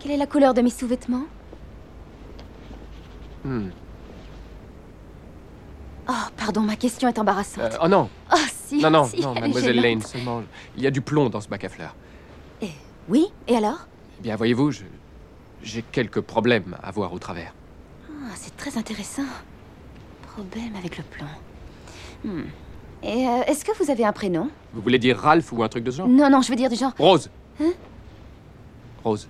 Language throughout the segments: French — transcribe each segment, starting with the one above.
Quelle est la couleur de mes sous-vêtements Hmm. Oh, pardon, ma question est embarrassante. Euh, oh non, Oh, si. non, non, si, non, mademoiselle. Lane, seulement, il y a du plomb dans ce bac à fleurs. Oui, et alors Eh bien, voyez-vous, je- j'ai quelques problèmes à voir au travers. Ah, C'est très intéressant. Problème avec le plomb. Hmm. Et euh, est-ce que vous avez un prénom Vous voulez dire Ralph ou un truc de ce genre? Non, non, je veux dire du genre. Rose. Hein? Rose.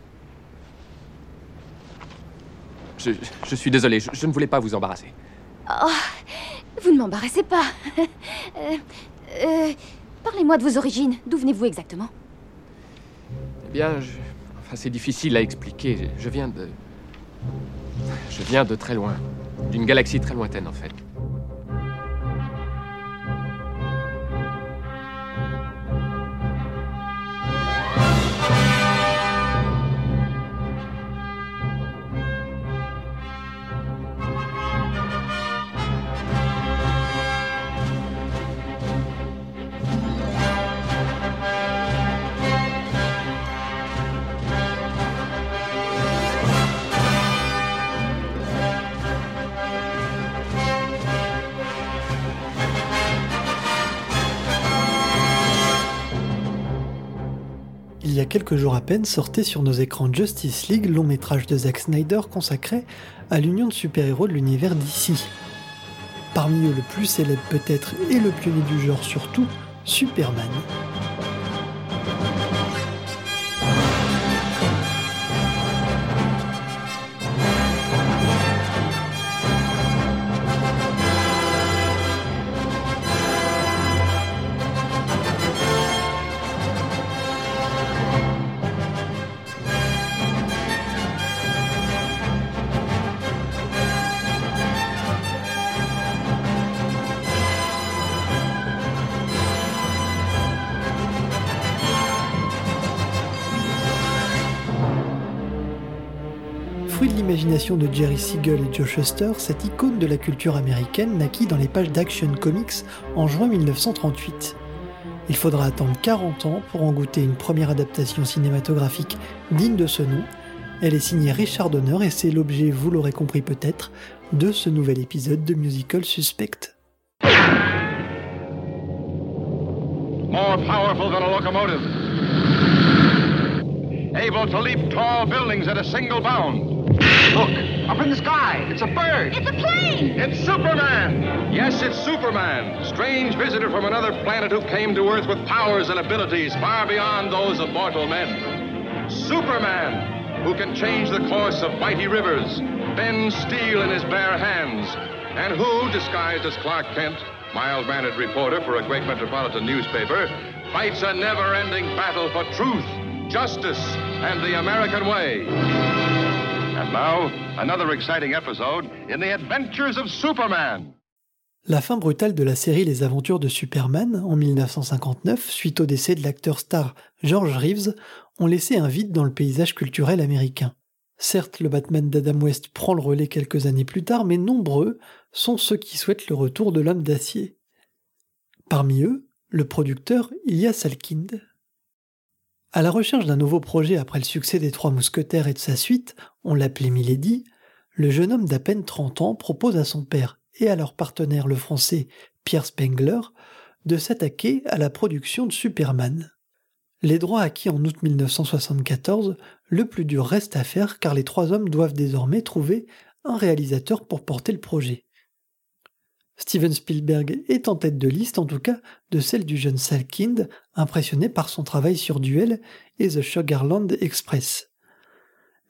Je, je suis désolé, je, je ne voulais pas vous embarrasser. Oh, vous ne m'embarrassez pas. Euh, euh, Parlez-moi de vos origines. D'où venez-vous exactement? Eh bien, je- enfin, c'est difficile à expliquer. Je viens de. Je viens de très loin. D'une galaxie très lointaine, en fait. Quelques jours à peine sortait sur nos écrans Justice League, long métrage de Zack Snyder consacré à l'union de super-héros de l'univers d'ici. Parmi eux le plus célèbre peut-être et le pionnier du genre surtout, Superman. L'imagination de Jerry Siegel et Joe Shuster, cette icône de la culture américaine naquit dans les pages d'Action Comics en juin 1938. Il faudra attendre 40 ans pour en goûter une première adaptation cinématographique digne de ce nom. Elle est signée Richard Donner et c'est l'objet, vous l'aurez compris peut-être, de ce nouvel épisode de Musical Suspect. Look, up in the sky. It's a bird. It's a plane It's Superman! Yes, it's Superman, strange visitor from another planet who came to Earth with powers and abilities far beyond those of mortal men. Superman, who can change the course of mighty rivers, bend steel in his bare hands, and who, disguised as Clark Kent, mild-mannered reporter for a great metropolitan newspaper, fights a never-ending battle for truth, justice, and the American way. And now, another exciting episode in the adventures of Superman. La fin brutale de la série Les Aventures de Superman en 1959, suite au décès de l'acteur star George Reeves, ont laissé un vide dans le paysage culturel américain. Certes, le Batman d'Adam West prend le relais quelques années plus tard, mais nombreux sont ceux qui souhaitent le retour de l'homme d'acier. Parmi eux, le producteur Ilya Salkind. À la recherche d'un nouveau projet après le succès des Trois Mousquetaires et de sa suite, on l'appelait Milady, le jeune homme d'à peine 30 ans propose à son père et à leur partenaire le français Pierre Spengler de s'attaquer à la production de Superman. Les droits acquis en août 1974, le plus dur reste à faire car les trois hommes doivent désormais trouver un réalisateur pour porter le projet. Steven Spielberg est en tête de liste, en tout cas de celle du jeune Salkind, impressionné par son travail sur Duel et The Sugarland Express.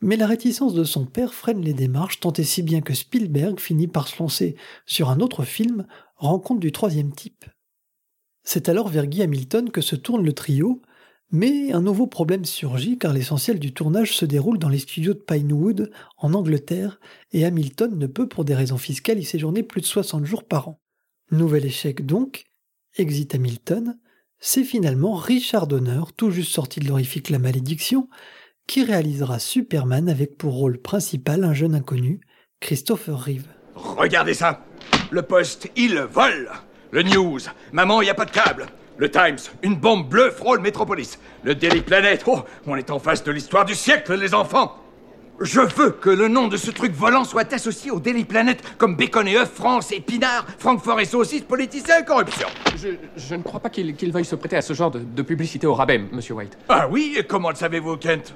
Mais la réticence de son père freine les démarches tant et si bien que Spielberg finit par se lancer sur un autre film, Rencontre du troisième type. C'est alors vers Guy Hamilton que se tourne le trio, mais un nouveau problème surgit car l'essentiel du tournage se déroule dans les studios de Pinewood, en Angleterre, et Hamilton ne peut pour des raisons fiscales y séjourner plus de 60 jours par an. Nouvel échec donc, exit Hamilton, c'est finalement Richard Donner, tout juste sorti de l'horrifique La Malédiction, qui réalisera Superman avec pour rôle principal un jeune inconnu, Christopher Reeve. Regardez ça Le poste, il vole Le news, maman, il a pas de câble Le Times, une bombe bleue frôle Métropolis Le Daily Planet, oh, on est en face de l'histoire du siècle, les enfants Je veux que le nom de ce truc volant soit associé au Daily Planet comme Bacon et œufs, France et Pinard, Francfort et saucisses, politiciens et corruption. Je, je ne crois pas qu'il veuille se prêter à ce genre de, de publicité au rabais, monsieur White. Ah oui, et comment le savez-vous, Kent?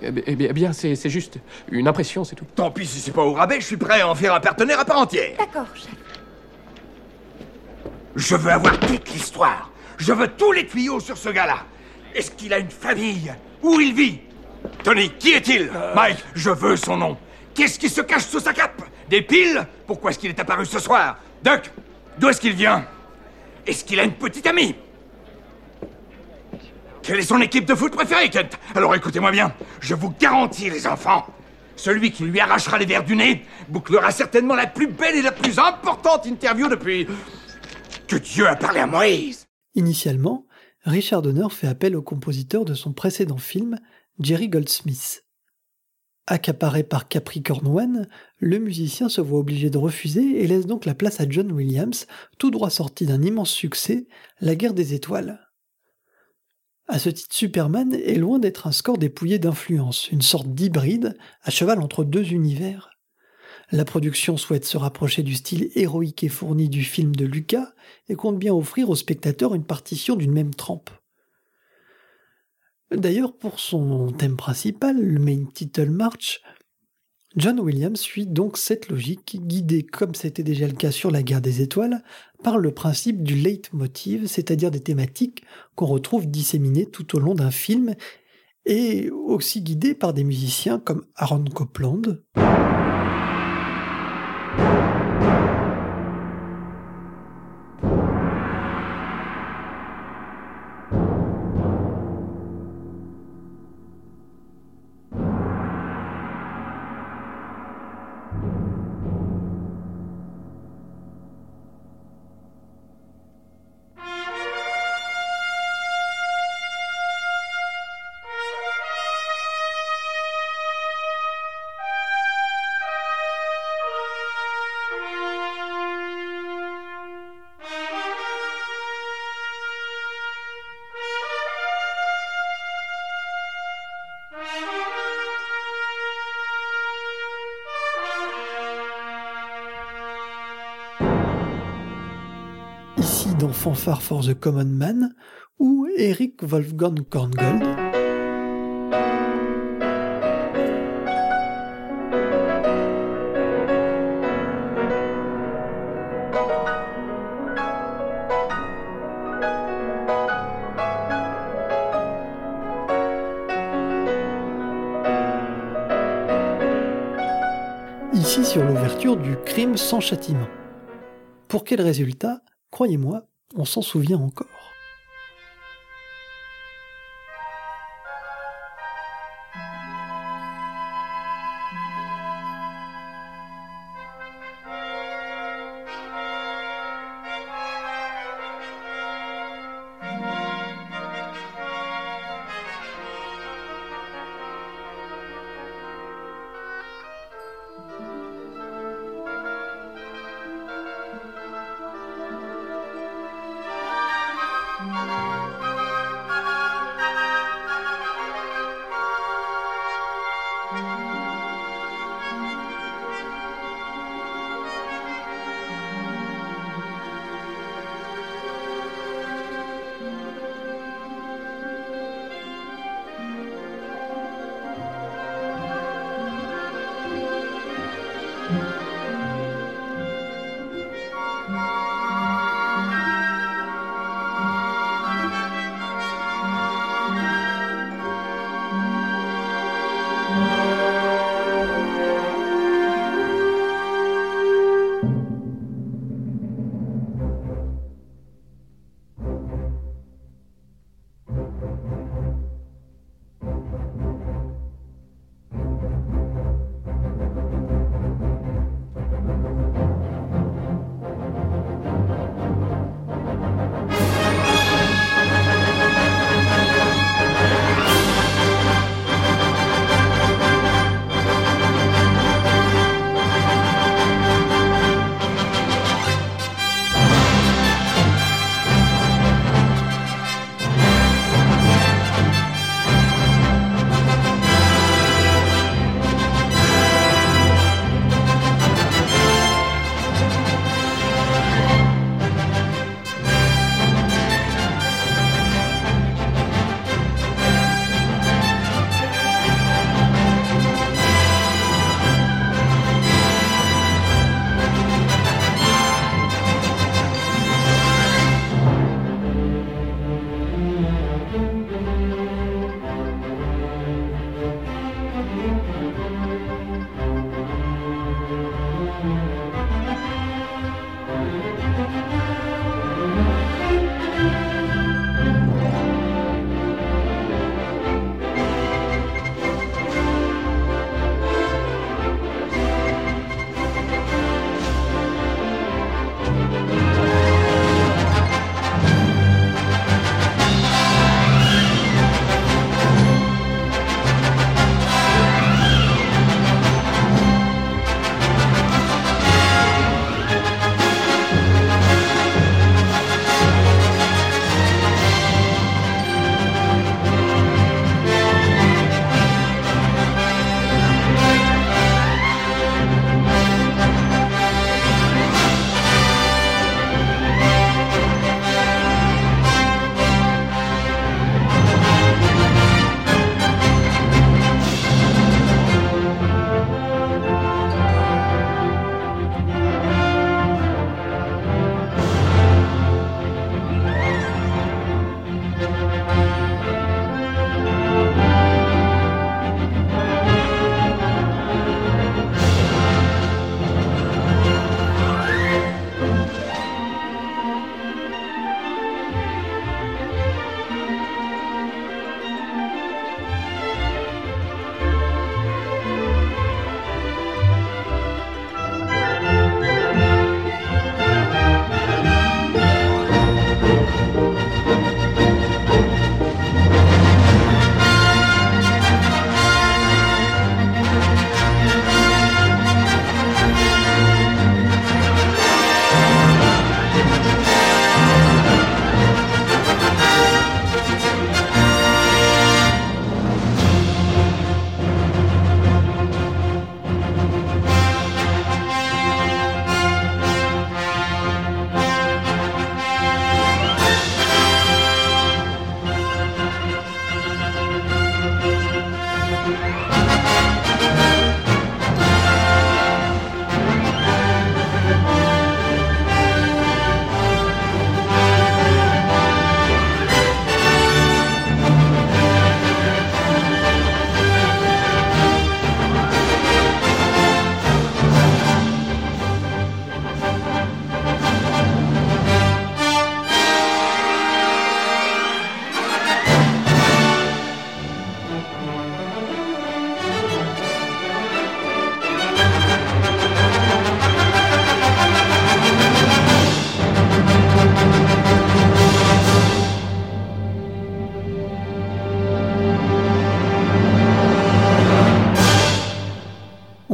Eh bien, eh bien, eh bien, c'est c'est juste une impression, c'est tout. Tant pis si c'est pas au rabais, je suis prêt à en faire un partenaire à part entière. D'accord, chef. Je veux avoir toute l'histoire. Je veux tous les tuyaux sur ce gars-là. Est-ce qu'il a une famille? Où il vit? Tony, qui est-il? Mike, je veux son nom. Qu'est-ce qui se cache sous sa cape? Des piles? Pourquoi est-ce qu'il est apparu ce soir? Duck, d'où est-ce qu'il vient? Est-ce qu'il a une petite amie? Quelle est son équipe de foot préférée, Kent? Alors écoutez-moi bien, je vous garantis, les enfants, celui qui lui arrachera les verres du nez bouclera certainement la plus belle et la plus importante interview depuis Dieu a parlé à Moïse. Initialement, Richard Donner fait appel au compositeur de son précédent film, Jerry Goldsmith. Accaparé par Capricorn One, le musicien se voit obligé de refuser et laisse donc la place à John Williams, tout droit sorti d'un immense succès, La guerre des étoiles. À ce titre, Superman est loin d'être un score dépouillé d'influence, une sorte d'hybride à cheval entre deux univers. La production souhaite se rapprocher du style héroïque et fourni du film de Lucas et compte bien offrir au spectateur une partition d'une même trempe. D'ailleurs, pour son thème principal, le main title march, John Williams suit donc cette logique, guidé, comme c'était déjà le cas sur la guerre des étoiles, par le principe du leitmotiv, c'est-à-dire des thématiques qu'on retrouve disséminées tout au long d'un film, et aussi guidé par des musiciens comme Aaron Copland. Fanfare for the Common Man, ou Eric Wolfgang Korngold. Ici sur l'ouverture du crime sans châtiment. Pour quel résultat Croyez-moi, on s'en souvient encore.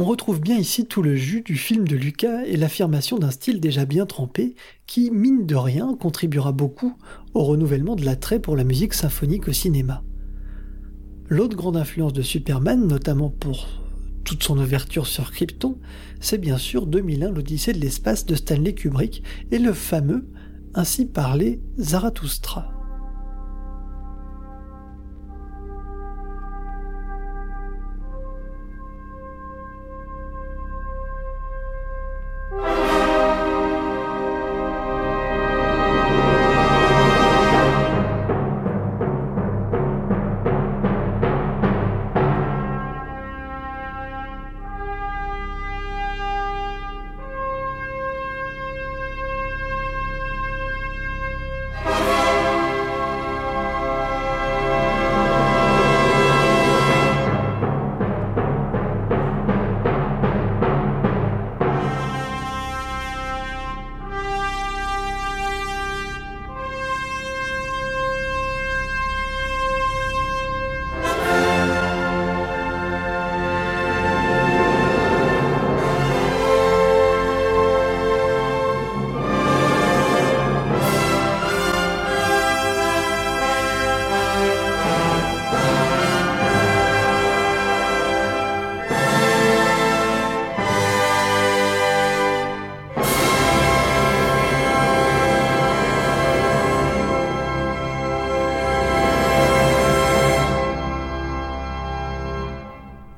Retrouve bien ici tout le jus du film de Lucas et l'affirmation d'un style déjà bien trempé qui, mine de rien, contribuera beaucoup au renouvellement de l'attrait pour la musique symphonique au cinéma. L'autre grande influence de Superman, notamment pour toute son ouverture sur Krypton, c'est bien sûr 2001 l'Odyssée de l'espace de Stanley Kubrick et le fameux, ainsi parlé, Zarathustra.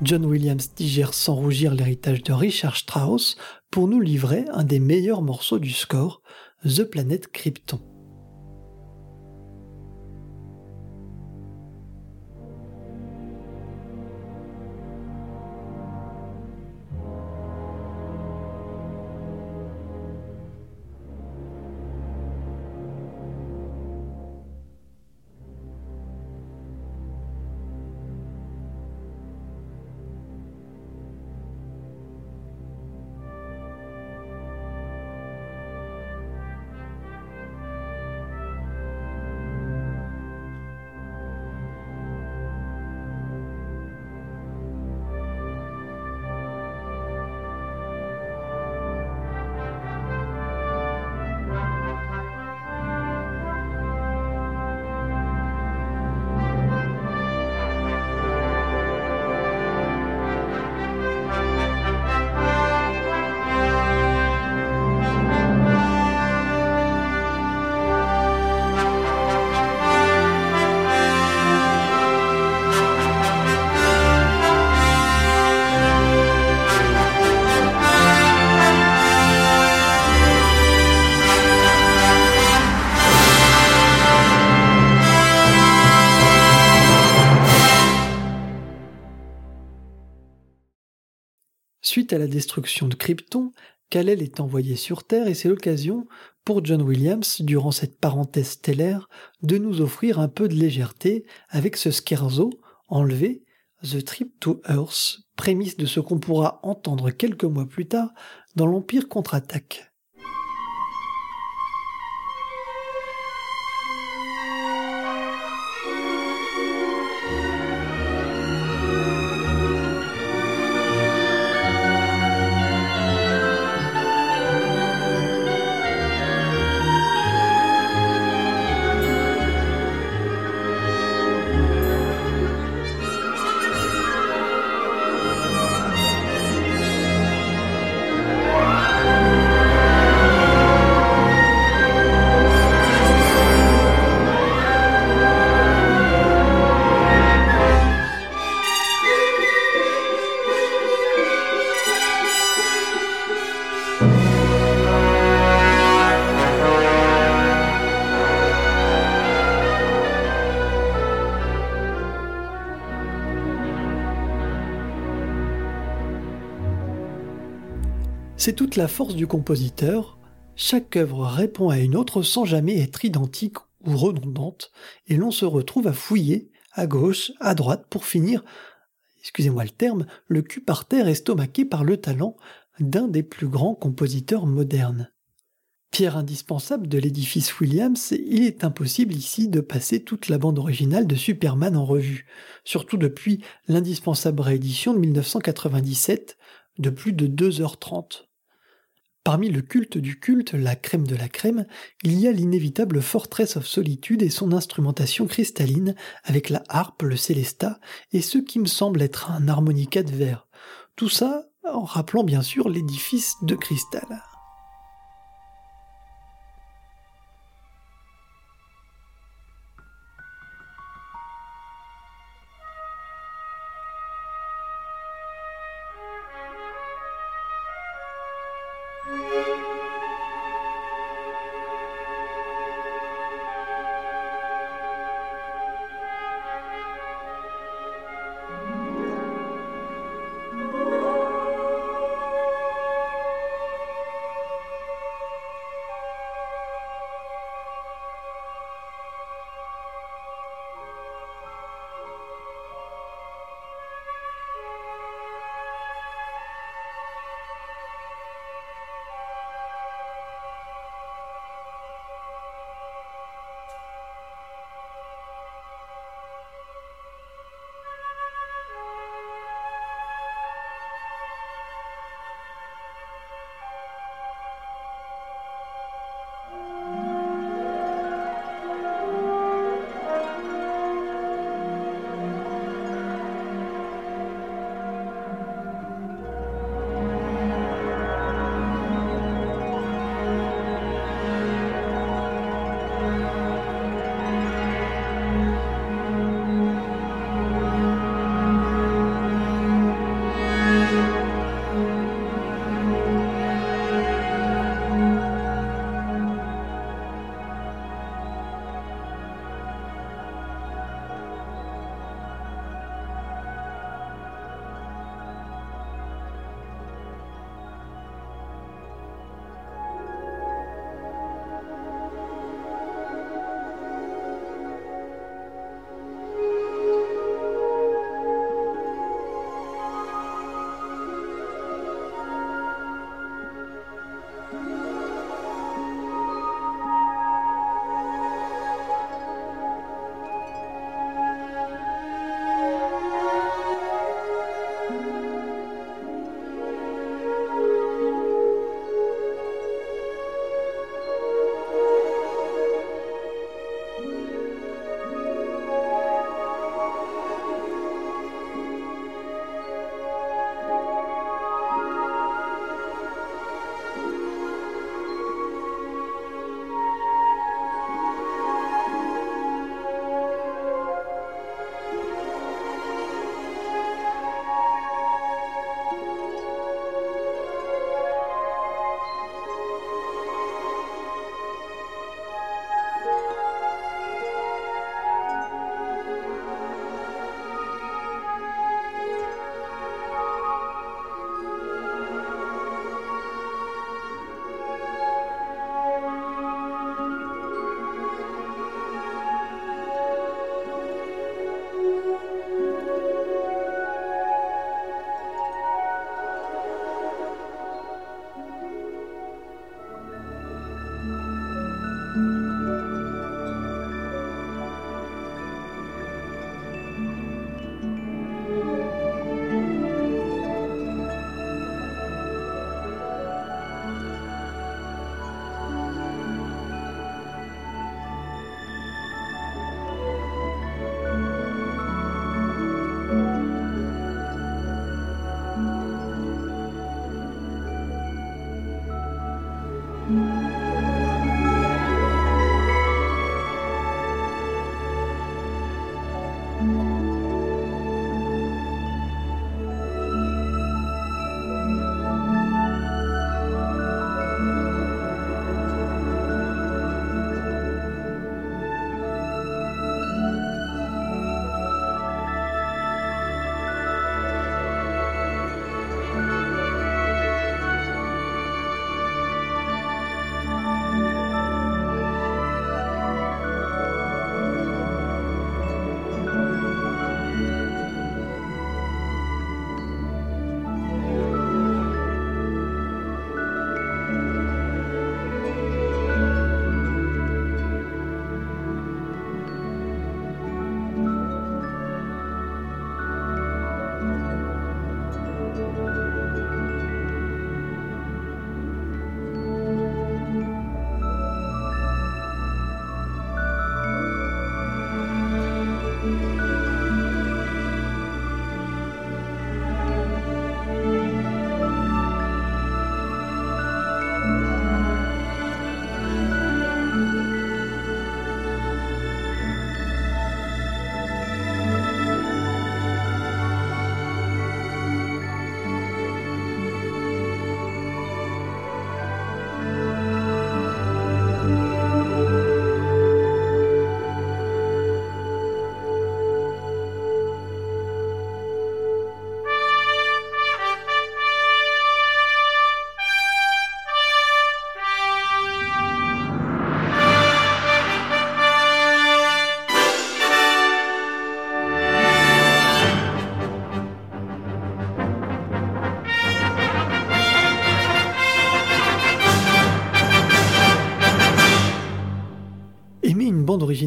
John Williams digère sans rougir l'héritage de Richard Strauss pour nous livrer un des meilleurs morceaux du score, The Planet Krypton. À la destruction de Krypton, Kal-El est envoyé sur Terre et c'est l'occasion pour John Williams, durant cette parenthèse stellaire, de nous offrir un peu de légèreté avec ce scherzo enlevé, The Trip to Earth, prémisse de ce qu'on pourra entendre quelques mois plus tard dans l'Empire contre-attaque. La force du compositeur. Chaque œuvre répond à une autre sans jamais être identique ou redondante, et l'on se retrouve à fouiller à gauche, à droite, pour finir, excusez-moi le terme, le cul par terre estomaqué par le talent d'un des plus grands compositeurs modernes. Pierre indispensable de l'édifice Williams, il est impossible ici de passer toute la bande originale de Superman en revue, surtout depuis l'indispensable réédition de 1997 de plus de 2h30. Parmi le culte du culte, la crème de la crème, il y a l'inévitable Fortress of Solitude et son instrumentation cristalline avec la harpe, le célesta et ce qui me semble être un harmonica de verre. Tout ça en rappelant bien sûr l'édifice de cristal.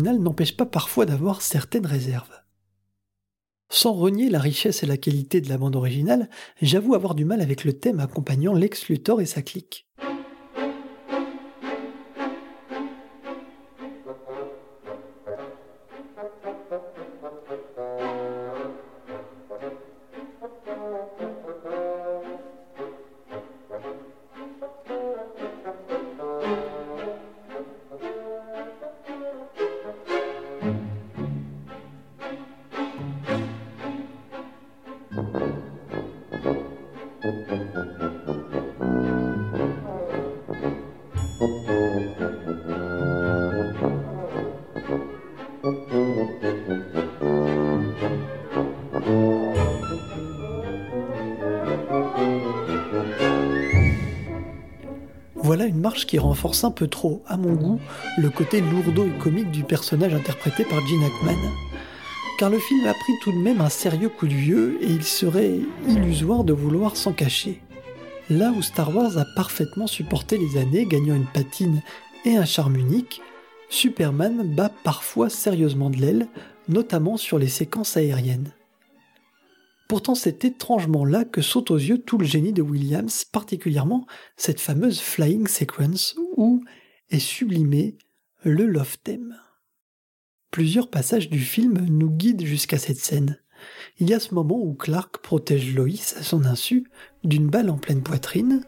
N'empêche pas parfois d'avoir certaines réserves. Sans renier la richesse et la qualité de la bande originale, j'avoue avoir du mal avec le thème accompagnant Lex Luthor et sa clique. Qui renforce un peu trop, à mon goût, le côté lourdeau et comique du personnage interprété par Gene Hackman. Car le film a pris tout de même un sérieux coup de vieux et il serait illusoire de vouloir s'en cacher. Là où Star Wars a parfaitement supporté les années, gagnant une patine et un charme unique, Superman bat parfois sérieusement de l'aile, notamment sur les séquences aériennes. Pourtant, c'est étrangement là que saute aux yeux tout le génie de Williams, particulièrement cette fameuse flying sequence où est sublimé le love theme. Plusieurs passages du film nous guident jusqu'à cette scène. Il y a ce moment où Clark protège Lois à son insu d'une balle en pleine poitrine,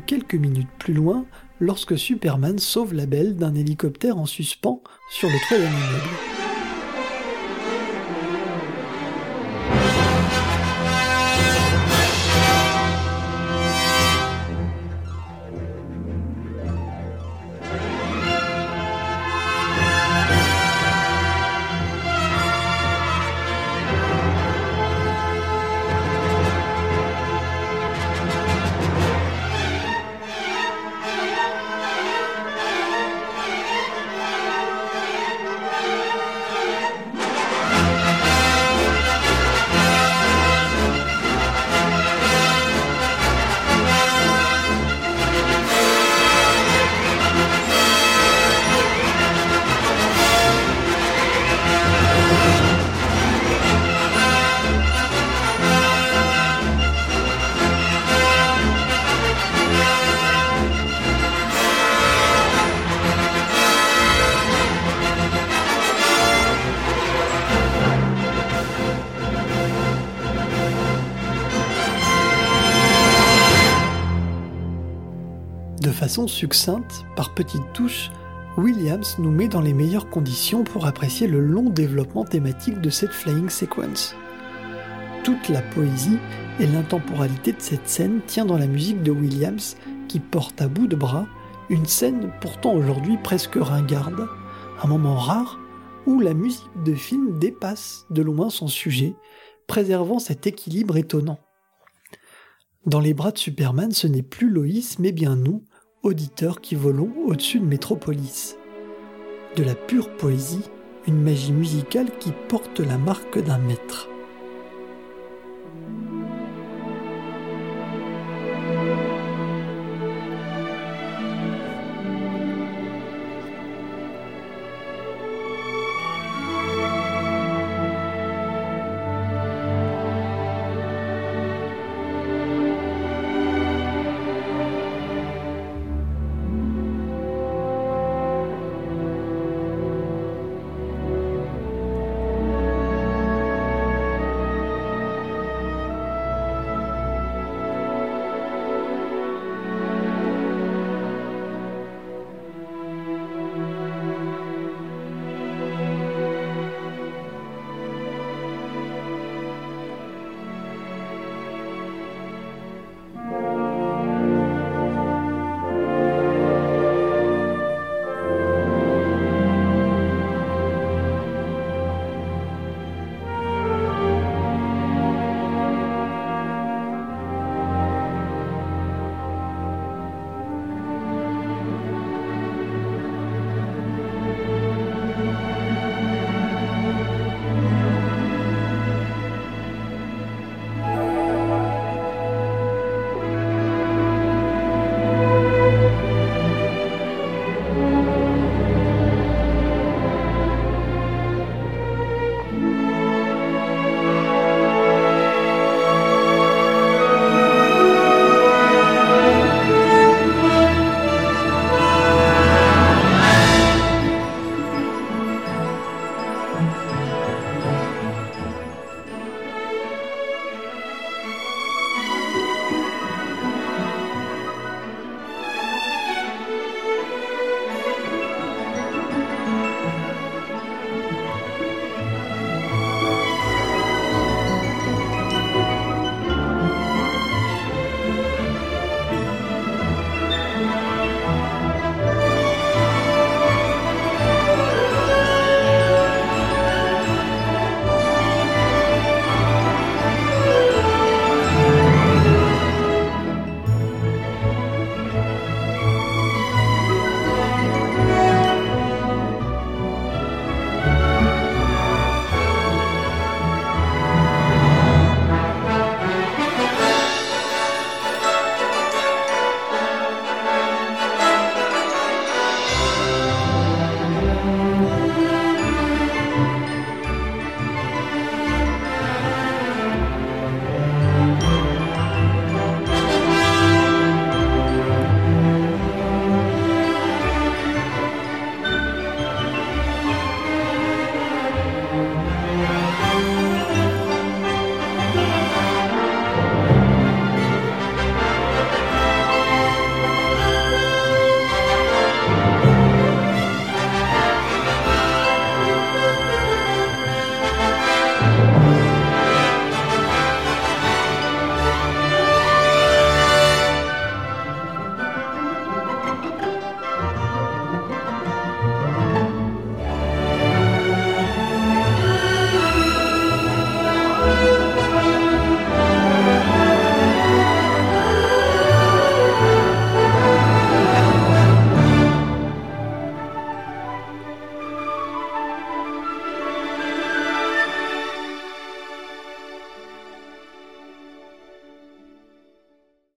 quelques minutes plus loin lorsque Superman sauve la belle d'un hélicoptère en suspens sur le toit d'un immeuble. Succincte, par petites touches, Williams nous met dans les meilleures conditions pour apprécier le long développement thématique de cette flying sequence. Toute la poésie et l'intemporalité de cette scène tient dans la musique de Williams qui porte à bout de bras une scène pourtant aujourd'hui presque ringarde, un moment rare où la musique de film dépasse de loin son sujet, préservant cet équilibre étonnant. Dans les bras de Superman, ce n'est plus Loïs, mais bien nous, auditeurs qui volons au-dessus de Métropolis. De la pure poésie, une magie musicale qui porte la marque d'un maître.